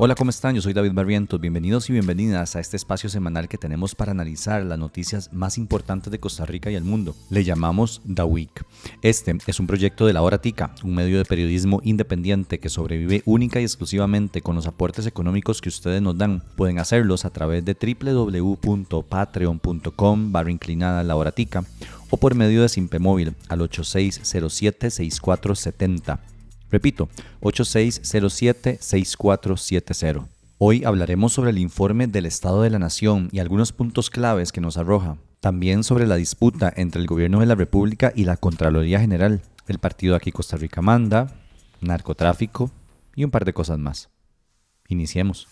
Hola, ¿cómo están? Yo soy David Barrientos. Bienvenidos y bienvenidas a este espacio semanal que tenemos para analizar las noticias más importantes de Costa Rica y el mundo. Le llamamos The Week. Este es un proyecto de La Hora Tica, un medio de periodismo independiente que sobrevive única y exclusivamente con los aportes económicos que ustedes nos dan. Pueden hacerlos a través de www.patreon.com barra inclinada La Hora Tica o por medio de Simpe Móvil al 8607 6470. Repito, 8607-6470. Hoy hablaremos sobre el informe del Estado de la Nación y algunos puntos claves que nos arroja. También sobre la disputa entre el Gobierno de la República y la Contraloría General, el partido aquí Costa Rica manda, narcotráfico y un par de cosas más. Iniciemos.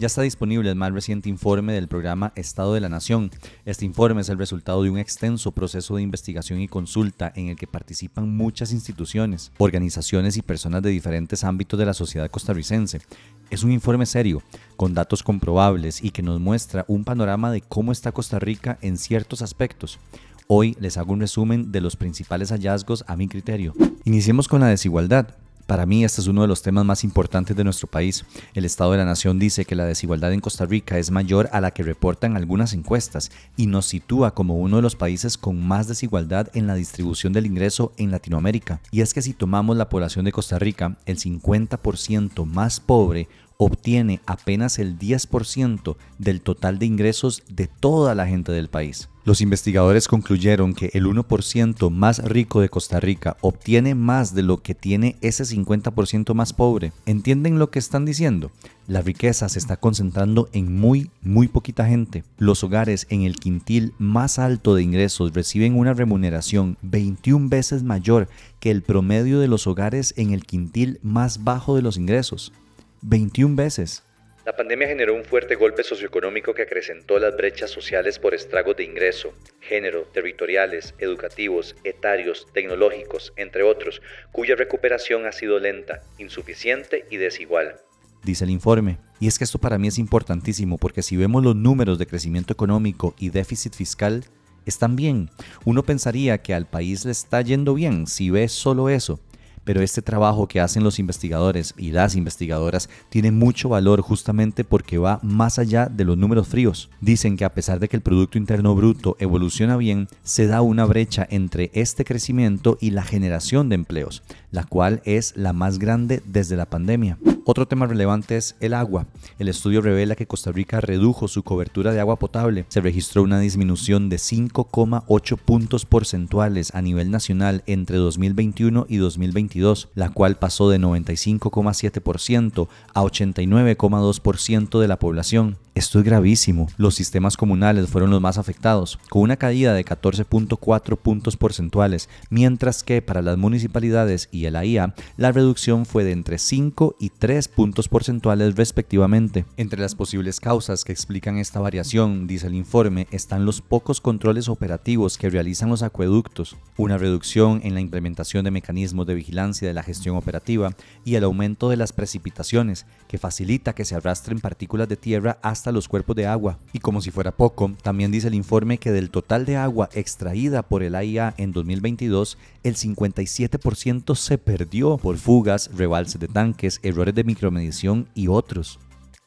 Ya está disponible el más reciente informe del programa Estado de la Nación. Este informe es el resultado de un extenso proceso de investigación y consulta en el que participan muchas instituciones, organizaciones y personas de diferentes ámbitos de la sociedad costarricense. Es un informe serio, con datos comprobables y que nos muestra un panorama de cómo está Costa Rica en ciertos aspectos. Hoy les hago un resumen de los principales hallazgos a mi criterio. Iniciemos con la desigualdad. Para mí este es uno de los temas más importantes de nuestro país. El Estado de la Nación dice que la desigualdad en Costa Rica es mayor a la que reportan algunas encuestas y nos sitúa como uno de los países con más desigualdad en la distribución del ingreso en Latinoamérica. Y es que si tomamos la población de Costa Rica, el 50% más pobre obtiene apenas el 10% del total de ingresos de toda la gente del país. Los investigadores concluyeron que el 1% más rico de Costa Rica obtiene más de lo que tiene ese 50% más pobre. ¿Entienden lo que están diciendo? La riqueza se está concentrando en muy, muy poquita gente. Los hogares en el quintil más alto de ingresos reciben una remuneración 21 veces mayor que el promedio de los hogares en el quintil más bajo de los ingresos. 21 veces. La pandemia generó un fuerte golpe socioeconómico que acrecentó las brechas sociales por estragos de ingreso, género, territoriales, educativos, etarios, tecnológicos, entre otros, cuya recuperación ha sido lenta, insuficiente y desigual. Dice el informe. Y es que esto para mí es importantísimo porque si vemos los números de crecimiento económico y déficit fiscal, están bien. Uno pensaría que al país le está yendo bien si ve solo eso pero este trabajo que hacen los investigadores y las investigadoras tiene mucho valor justamente porque va más allá de los números fríos. Dicen que a pesar de que el Producto Interno Bruto evoluciona bien, se da una brecha entre este crecimiento y la generación de empleos, la cual es la más grande desde la pandemia. Otro tema relevante es el agua. El estudio revela que Costa Rica redujo su cobertura de agua potable. Se registró una disminución de 5,8 puntos porcentuales a nivel nacional entre 2021 y 2022, la cual pasó de 95,7% a 89,2% de la población. Esto es gravísimo. Los sistemas comunales fueron los más afectados, con una caída de 14.4 puntos porcentuales, mientras que para las municipalidades y el AIA la reducción fue de entre 5 y 3 puntos porcentuales respectivamente. Entre las posibles causas que explican esta variación, dice el informe, están los pocos controles operativos que realizan los acueductos, una reducción en la implementación de mecanismos de vigilancia de la gestión operativa y el aumento de las precipitaciones, que facilita que se arrastren partículas de tierra hasta los cuerpos de agua. Y como si fuera poco, también dice el informe que del total de agua extraída por el AIA en 2022, el 57% se perdió por fugas, rebalses de tanques, errores de micromedición y otros.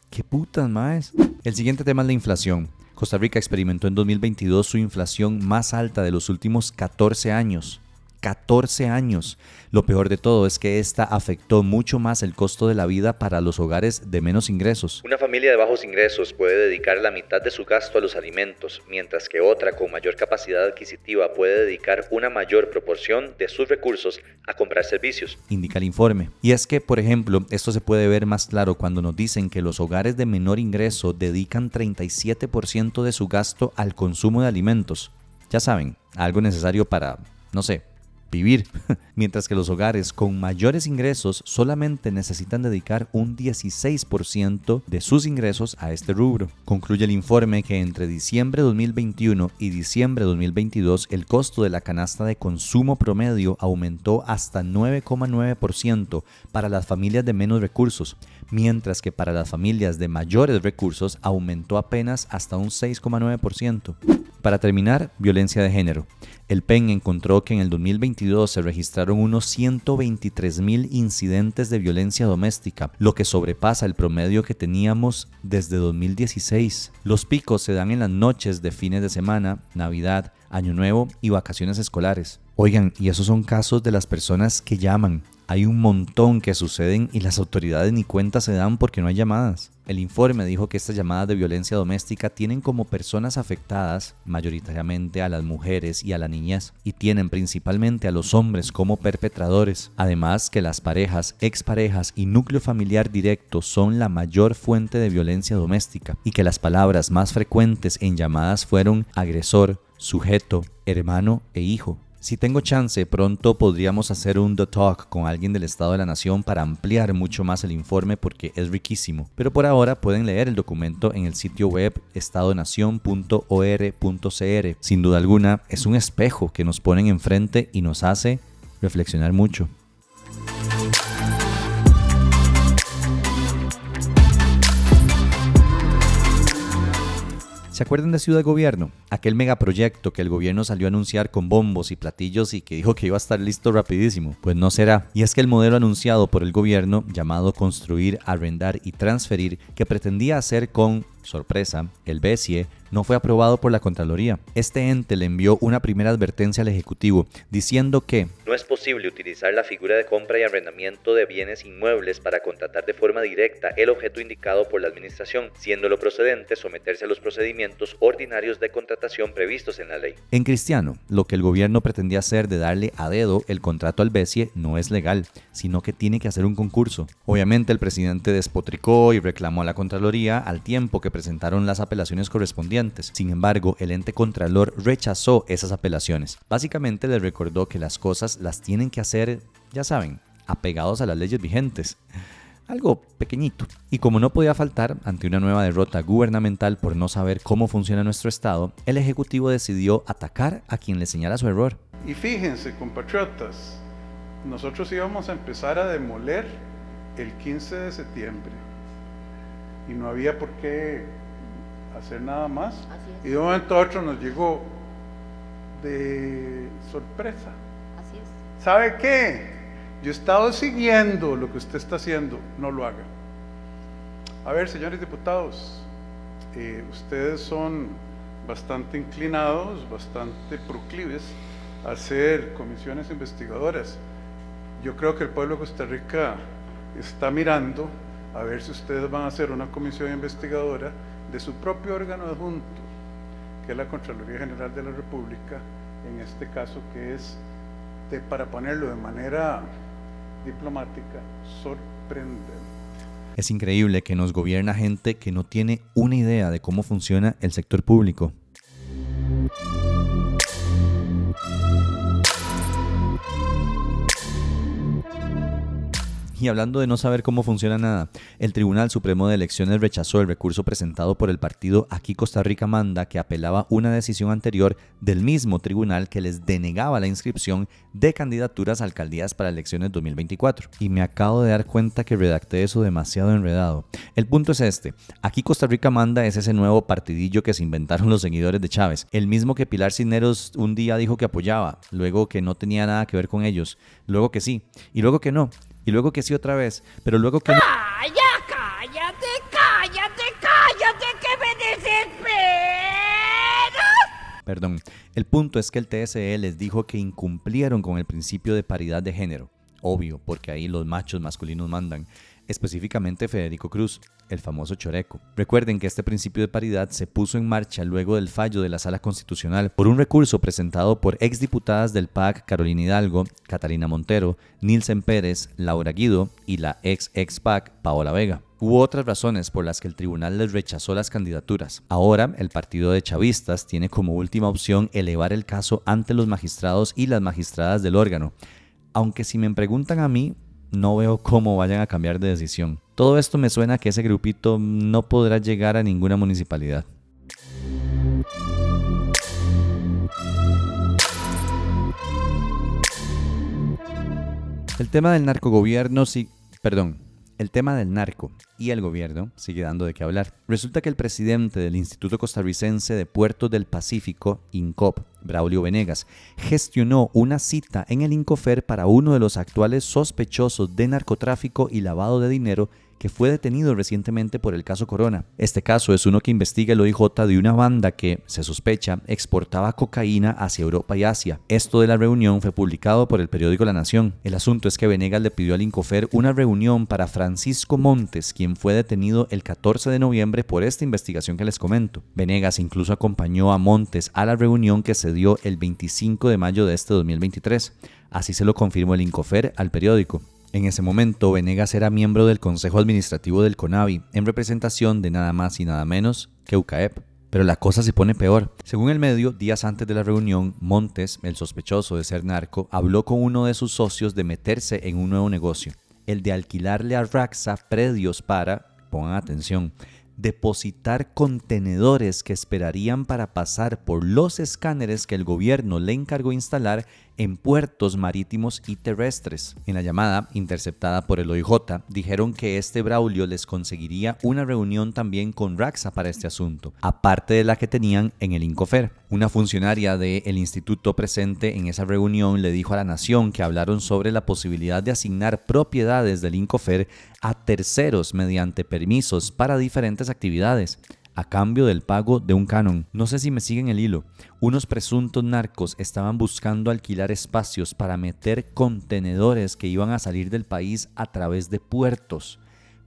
¿Qué putas más? El siguiente tema es la inflación. Costa Rica experimentó en 2022 su inflación más alta de los últimos 14 años. 14 años. Lo peor de todo es que esta afectó mucho más el costo de la vida para los hogares de menos ingresos. Una familia de bajos ingresos puede dedicar la mitad de su gasto a los alimentos, mientras que otra con mayor capacidad adquisitiva puede dedicar una mayor proporción de sus recursos a comprar servicios. Indica el informe. Y es que, por ejemplo, esto se puede ver más claro cuando nos dicen que los hogares de menor ingreso dedican 37% de su gasto al consumo de alimentos. Ya saben, algo necesario para, no sé, vivir, mientras que los hogares con mayores ingresos solamente necesitan dedicar un 16% de sus ingresos a este rubro. Concluye el informe que entre diciembre de 2021 y diciembre de 2022 el costo de la canasta de consumo promedio aumentó hasta 9,9% para las familias de menos recursos, mientras que para las familias de mayores recursos aumentó apenas hasta un 6,9%. Para terminar, violencia de género. El PEN encontró que en el 2022 se registraron unos 123 mil incidentes de violencia doméstica, lo que sobrepasa el promedio que teníamos desde 2016. Los picos se dan en las noches de fines de semana, Navidad, Año Nuevo y vacaciones escolares. Oigan, y esos son casos de las personas que llaman. Hay un montón que suceden y las autoridades ni cuenta se dan porque no hay llamadas. El informe dijo que estas llamadas de violencia doméstica tienen como personas afectadas mayoritariamente a las mujeres y a la niñez y tienen principalmente a los hombres como perpetradores. Además que las parejas, exparejas y núcleo familiar directo son la mayor fuente de violencia doméstica y que las palabras más frecuentes en llamadas fueron agresor, sujeto, hermano e hijo. Si tengo chance, pronto podríamos hacer un The Talk con alguien del Estado de la Nación para ampliar mucho más el informe porque es riquísimo. Pero por ahora pueden leer el documento en el sitio web estadonación.or.cr. Sin duda alguna, es un espejo que nos ponen enfrente y nos hace reflexionar mucho. ¿Se acuerdan de Ciudad Gobierno? Aquel megaproyecto que el gobierno salió a anunciar con bombos y platillos y que dijo que iba a estar listo rapidísimo. Pues no será. Y es que el modelo anunciado por el gobierno, llamado Construir, Arrendar y Transferir, que pretendía hacer con sorpresa, el BESIE no fue aprobado por la Contraloría. Este ente le envió una primera advertencia al Ejecutivo diciendo que no es posible utilizar la figura de compra y arrendamiento de bienes inmuebles para contratar de forma directa el objeto indicado por la Administración, siendo lo procedente someterse a los procedimientos ordinarios de contratación previstos en la ley. En cristiano, lo que el gobierno pretendía hacer de darle a dedo el contrato al BESIE no es legal, sino que tiene que hacer un concurso. Obviamente el presidente despotricó y reclamó a la Contraloría al tiempo que presentaron las apelaciones correspondientes. Sin embargo, el ente contralor rechazó esas apelaciones. Básicamente le recordó que las cosas las tienen que hacer, ya saben, apegados a las leyes vigentes. Algo pequeñito. Y como no podía faltar, ante una nueva derrota gubernamental por no saber cómo funciona nuestro Estado, el Ejecutivo decidió atacar a quien le señala su error. Y fíjense, compatriotas, nosotros íbamos a empezar a demoler el 15 de septiembre y no había por qué hacer nada más. Y de un momento a otro nos llegó de sorpresa. Así es. ¿Sabe qué? Yo he estado siguiendo lo que usted está haciendo, no lo haga. A ver, señores diputados, eh, ustedes son bastante inclinados, bastante proclives a hacer comisiones investigadoras. Yo creo que el pueblo de Costa Rica está mirando a ver si ustedes van a hacer una comisión investigadora de su propio órgano adjunto, que es la Contraloría General de la República, en este caso que es, para ponerlo de manera diplomática, sorprendente. Es increíble que nos gobierna gente que no tiene una idea de cómo funciona el sector público. Y hablando de no saber cómo funciona nada, el Tribunal Supremo de Elecciones rechazó el recurso presentado por el partido Aquí Costa Rica Manda que apelaba una decisión anterior del mismo tribunal que les denegaba la inscripción de candidaturas a alcaldías para elecciones 2024. Y me acabo de dar cuenta que redacté eso demasiado enredado. El punto es este, Aquí Costa Rica Manda es ese nuevo partidillo que se inventaron los seguidores de Chávez, el mismo que Pilar Cisneros un día dijo que apoyaba, luego que no tenía nada que ver con ellos, luego que sí, y luego que no y luego que sí otra vez, pero luego que... ¡Calla, cállate, cállate, cállate, que me desesperas! Perdón, el punto es que el TSE les dijo que incumplieron con el principio de paridad de género. Obvio, porque ahí los machos masculinos mandan específicamente Federico Cruz, el famoso choreco. Recuerden que este principio de paridad se puso en marcha luego del fallo de la Sala Constitucional por un recurso presentado por exdiputadas del PAC Carolina Hidalgo, Catalina Montero, Nilsen Pérez, Laura Guido y la ex ex PAC Paola Vega. Hubo otras razones por las que el tribunal les rechazó las candidaturas. Ahora, el partido de chavistas tiene como última opción elevar el caso ante los magistrados y las magistradas del órgano. Aunque si me preguntan a mí, no veo cómo vayan a cambiar de decisión. Todo esto me suena que ese grupito no podrá llegar a ninguna municipalidad. El tema del narcogobierno sí, perdón, el tema del narco y el gobierno sigue dando de qué hablar. Resulta que el presidente del Instituto Costarricense de Puertos del Pacífico, INCOP, Braulio Venegas, gestionó una cita en el INCOFER para uno de los actuales sospechosos de narcotráfico y lavado de dinero que fue detenido recientemente por el caso Corona. Este caso es uno que investiga el OIJ de una banda que, se sospecha, exportaba cocaína hacia Europa y Asia. Esto de la reunión fue publicado por el periódico La Nación. El asunto es que Venegas le pidió al Incofer una reunión para Francisco Montes, quien fue detenido el 14 de noviembre por esta investigación que les comento. Venegas incluso acompañó a Montes a la reunión que se dio el 25 de mayo de este 2023. Así se lo confirmó el Incofer al periódico. En ese momento, Venegas era miembro del Consejo Administrativo del CONAVI, en representación de nada más y nada menos que UCAEP. Pero la cosa se pone peor. Según el medio, días antes de la reunión, Montes, el sospechoso de ser narco, habló con uno de sus socios de meterse en un nuevo negocio, el de alquilarle a Raxa predios para, pongan atención, depositar contenedores que esperarían para pasar por los escáneres que el gobierno le encargó instalar en puertos marítimos y terrestres. En la llamada, interceptada por el OIJ, dijeron que este Braulio les conseguiría una reunión también con Raxa para este asunto, aparte de la que tenían en el Incofer. Una funcionaria del instituto presente en esa reunión le dijo a la Nación que hablaron sobre la posibilidad de asignar propiedades del Incofer a terceros mediante permisos para diferentes actividades a cambio del pago de un canon. No sé si me siguen el hilo. Unos presuntos narcos estaban buscando alquilar espacios para meter contenedores que iban a salir del país a través de puertos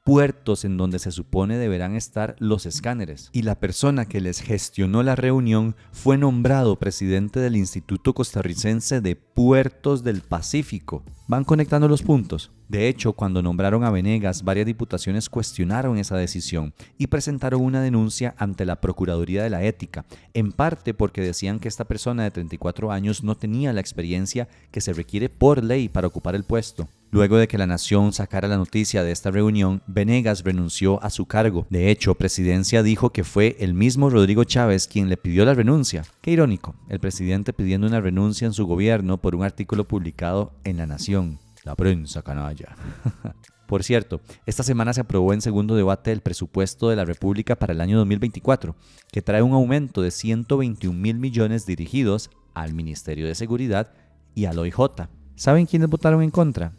puertos en donde se supone deberán estar los escáneres. Y la persona que les gestionó la reunión fue nombrado presidente del Instituto Costarricense de Puertos del Pacífico. ¿Van conectando los puntos? De hecho, cuando nombraron a Venegas, varias diputaciones cuestionaron esa decisión y presentaron una denuncia ante la Procuraduría de la Ética, en parte porque decían que esta persona de 34 años no tenía la experiencia que se requiere por ley para ocupar el puesto. Luego de que la Nación sacara la noticia de esta reunión, Venegas renunció a su cargo. De hecho, Presidencia dijo que fue el mismo Rodrigo Chávez quien le pidió la renuncia. Qué irónico, el presidente pidiendo una renuncia en su gobierno por un artículo publicado en La Nación. La prensa canalla. Por cierto, esta semana se aprobó en segundo debate el presupuesto de la República para el año 2024, que trae un aumento de 121 mil millones dirigidos al Ministerio de Seguridad y al OIJ. ¿Saben quiénes votaron en contra?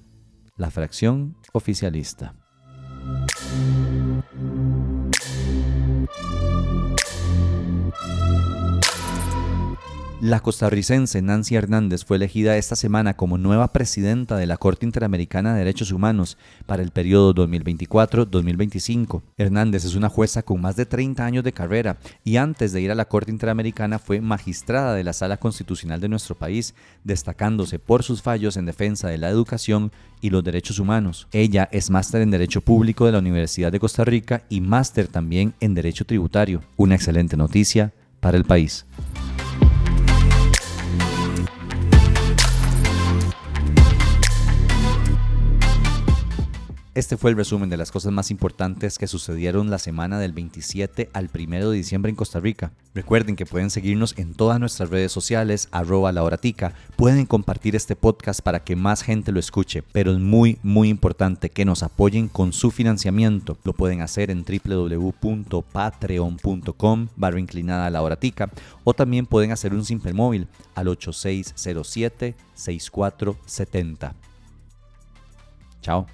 La fracción oficialista. La costarricense Nancy Hernández fue elegida esta semana como nueva presidenta de la Corte Interamericana de Derechos Humanos para el periodo 2024-2025. Hernández es una jueza con más de 30 años de carrera y antes de ir a la Corte Interamericana fue magistrada de la Sala Constitucional de nuestro país, destacándose por sus fallos en defensa de la educación y los derechos humanos. Ella es máster en Derecho Público de la Universidad de Costa Rica y máster también en Derecho Tributario. Una excelente noticia para el país. Este fue el resumen de las cosas más importantes que sucedieron la semana del 27 al 1 de diciembre en Costa Rica. Recuerden que pueden seguirnos en todas nuestras redes sociales, arroba la horatica. Pueden compartir este podcast para que más gente lo escuche, pero es muy, muy importante que nos apoyen con su financiamiento. Lo pueden hacer en www.patreon.com barra inclinada la horatica o también pueden hacer un simple móvil al 8607 6470. Chao.